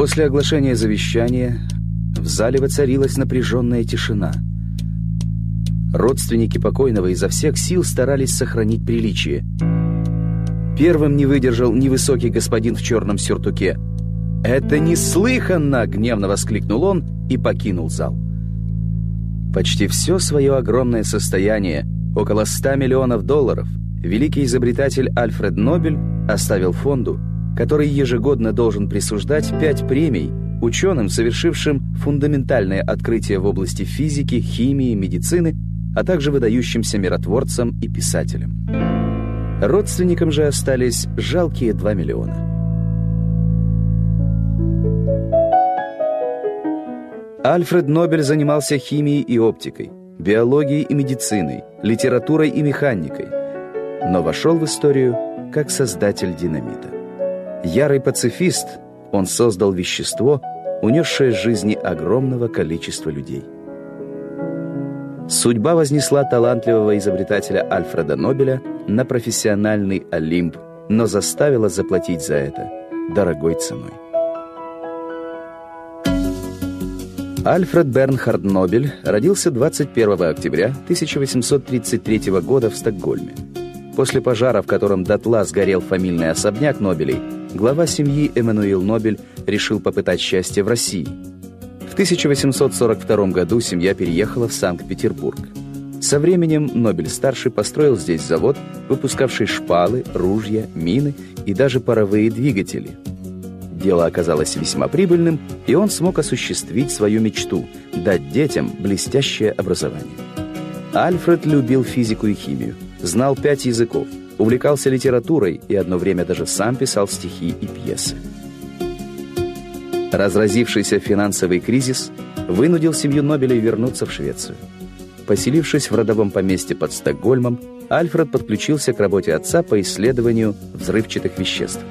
После оглашения завещания в зале воцарилась напряженная тишина. Родственники покойного изо всех сил старались сохранить приличие. Первым не выдержал невысокий господин в черном сюртуке. «Это неслыханно!» — гневно воскликнул он и покинул зал. Почти все свое огромное состояние, около 100 миллионов долларов, великий изобретатель Альфред Нобель оставил фонду, который ежегодно должен присуждать пять премий ученым, совершившим фундаментальное открытие в области физики, химии, медицины, а также выдающимся миротворцам и писателям. Родственникам же остались жалкие 2 миллиона. Альфред Нобель занимался химией и оптикой, биологией и медициной, литературой и механикой, но вошел в историю как создатель динамита. Ярый пацифист, он создал вещество, унесшее жизни огромного количества людей. Судьба вознесла талантливого изобретателя Альфреда Нобеля на профессиональный Олимп, но заставила заплатить за это дорогой ценой. Альфред Бернхард Нобель родился 21 октября 1833 года в Стокгольме. После пожара, в котором дотла сгорел фамильный особняк Нобелей, глава семьи Эммануил Нобель решил попытать счастье в России. В 1842 году семья переехала в Санкт-Петербург. Со временем Нобель-старший построил здесь завод, выпускавший шпалы, ружья, мины и даже паровые двигатели. Дело оказалось весьма прибыльным, и он смог осуществить свою мечту – дать детям блестящее образование. Альфред любил физику и химию, знал пять языков, увлекался литературой и одно время даже сам писал стихи и пьесы. Разразившийся финансовый кризис вынудил семью Нобелей вернуться в Швецию. Поселившись в родовом поместье под Стокгольмом, Альфред подключился к работе отца по исследованию взрывчатых веществ.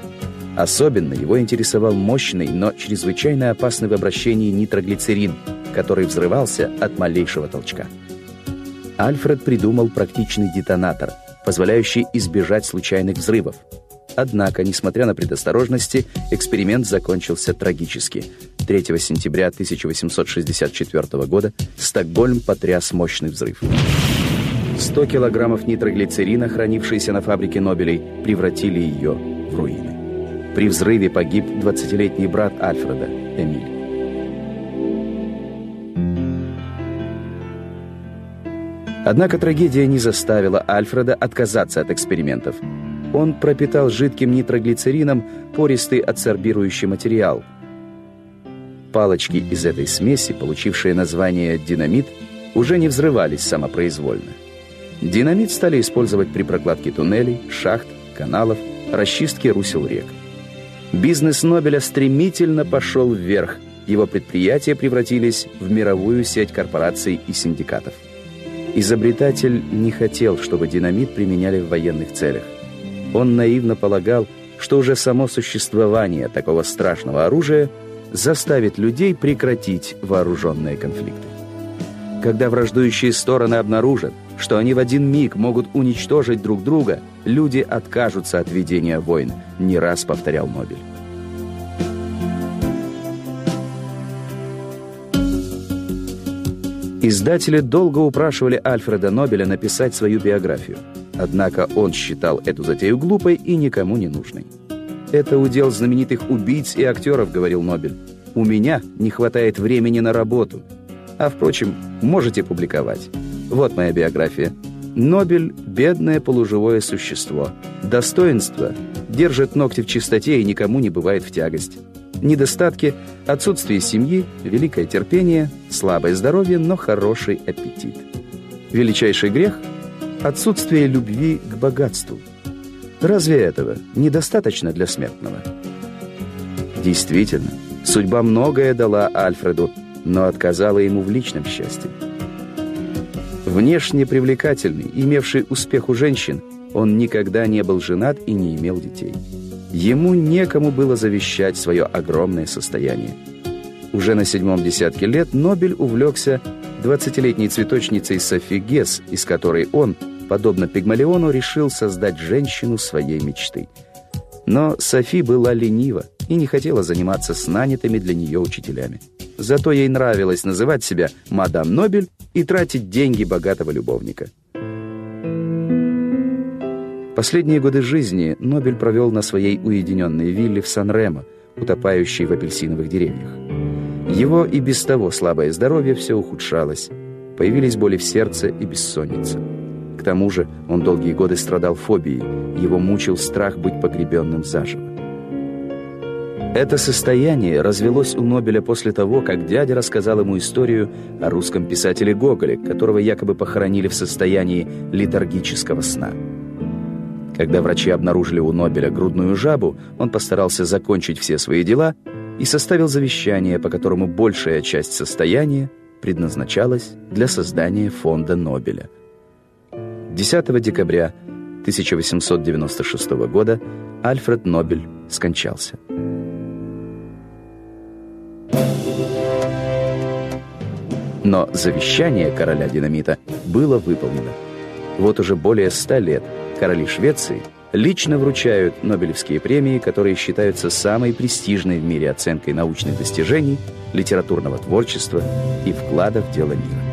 Особенно его интересовал мощный, но чрезвычайно опасный в обращении нитроглицерин, который взрывался от малейшего толчка. Альфред придумал практичный детонатор, позволяющий избежать случайных взрывов. Однако, несмотря на предосторожности, эксперимент закончился трагически. 3 сентября 1864 года Стокгольм потряс мощный взрыв. 100 килограммов нитроглицерина, хранившиеся на фабрике Нобелей, превратили ее в руины. При взрыве погиб 20-летний брат Альфреда, Эмиль. Однако трагедия не заставила Альфреда отказаться от экспериментов. Он пропитал жидким нитроглицерином пористый адсорбирующий материал. Палочки из этой смеси, получившие название «динамит», уже не взрывались самопроизвольно. Динамит стали использовать при прокладке туннелей, шахт, каналов, расчистке русел рек. Бизнес Нобеля стремительно пошел вверх, его предприятия превратились в мировую сеть корпораций и синдикатов. Изобретатель не хотел, чтобы динамит применяли в военных целях. Он наивно полагал, что уже само существование такого страшного оружия заставит людей прекратить вооруженные конфликты. Когда враждующие стороны обнаружат, что они в один миг могут уничтожить друг друга, люди откажутся от ведения войн, не раз повторял Нобель. Издатели долго упрашивали Альфреда Нобеля написать свою биографию. Однако он считал эту затею глупой и никому не нужной. «Это удел знаменитых убийц и актеров», — говорил Нобель. «У меня не хватает времени на работу. А, впрочем, можете публиковать. Вот моя биография. Нобель — бедное полуживое существо. Достоинство — держит ногти в чистоте и никому не бывает в тягость. Недостатки – отсутствие семьи, великое терпение, слабое здоровье, но хороший аппетит. Величайший грех – отсутствие любви к богатству. Разве этого недостаточно для смертного? Действительно, судьба многое дала Альфреду, но отказала ему в личном счастье. Внешне привлекательный, имевший успех у женщин, он никогда не был женат и не имел детей. Ему некому было завещать свое огромное состояние. Уже на седьмом десятке лет Нобель увлекся 20-летней цветочницей Софи Гесс, из которой он, подобно Пигмалиону, решил создать женщину своей мечты. Но Софи была ленива, и не хотела заниматься с нанятыми для нее учителями. Зато ей нравилось называть себя «Мадам Нобель» и тратить деньги богатого любовника. Последние годы жизни Нобель провел на своей уединенной вилле в Сан-Ремо, утопающей в апельсиновых деревьях. Его и без того слабое здоровье все ухудшалось. Появились боли в сердце и бессонница. К тому же он долгие годы страдал фобией, его мучил страх быть погребенным заживо. Это состояние развелось у Нобеля после того, как дядя рассказал ему историю о русском писателе Гоголе, которого якобы похоронили в состоянии летаргического сна. Когда врачи обнаружили у Нобеля грудную жабу, он постарался закончить все свои дела и составил завещание, по которому большая часть состояния предназначалась для создания фонда Нобеля. 10 декабря 1896 года Альфред Нобель скончался. Но завещание короля динамита было выполнено. Вот уже более ста лет короли Швеции лично вручают Нобелевские премии, которые считаются самой престижной в мире оценкой научных достижений, литературного творчества и вклада в дело мира.